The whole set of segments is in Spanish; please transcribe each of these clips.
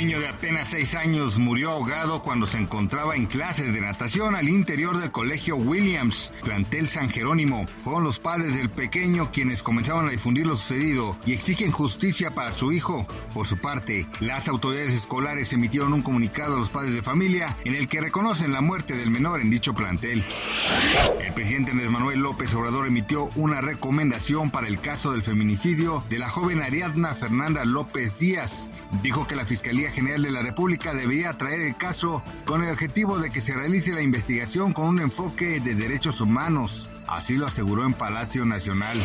Niño de apenas seis años murió ahogado cuando se encontraba en clases de natación al interior del colegio Williams, plantel San Jerónimo. Fueron los padres del pequeño quienes comenzaron a difundir lo sucedido y exigen justicia para su hijo. Por su parte, las autoridades escolares emitieron un comunicado a los padres de familia en el que reconocen la muerte del menor en dicho plantel. El presidente Andrés Manuel López Obrador emitió una recomendación para el caso del feminicidio de la joven Ariadna Fernanda López Díaz. Dijo que la General de la República debería traer el caso con el objetivo de que se realice la investigación con un enfoque de derechos humanos. Así lo aseguró en Palacio Nacional.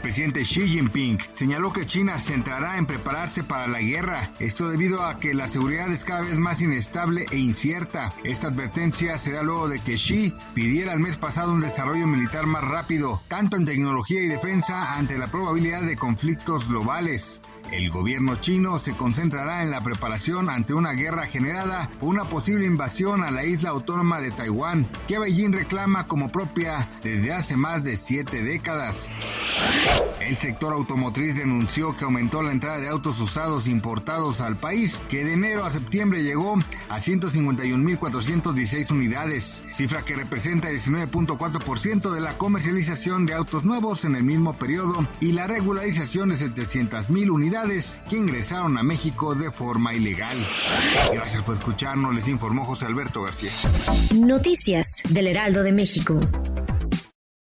El presidente Xi Jinping señaló que China se centrará en prepararse para la guerra, esto debido a que la seguridad es cada vez más inestable e incierta. Esta advertencia se da luego de que Xi pidiera el mes pasado un desarrollo militar más rápido, tanto en tecnología y defensa, ante la probabilidad de conflictos globales. El gobierno chino se concentrará en la preparación ante una guerra generada por una posible invasión a la isla autónoma de Taiwán, que Beijing reclama como propia desde hace más de siete décadas. El sector automotriz denunció que aumentó la entrada de autos usados importados al país, que de enero a septiembre llegó a 151.416 unidades, cifra que representa el 19.4% de la comercialización de autos nuevos en el mismo periodo y la regularización de 700.000 unidades que ingresaron a México de forma ilegal. Gracias por escucharnos, les informó José Alberto García. Noticias del Heraldo de México.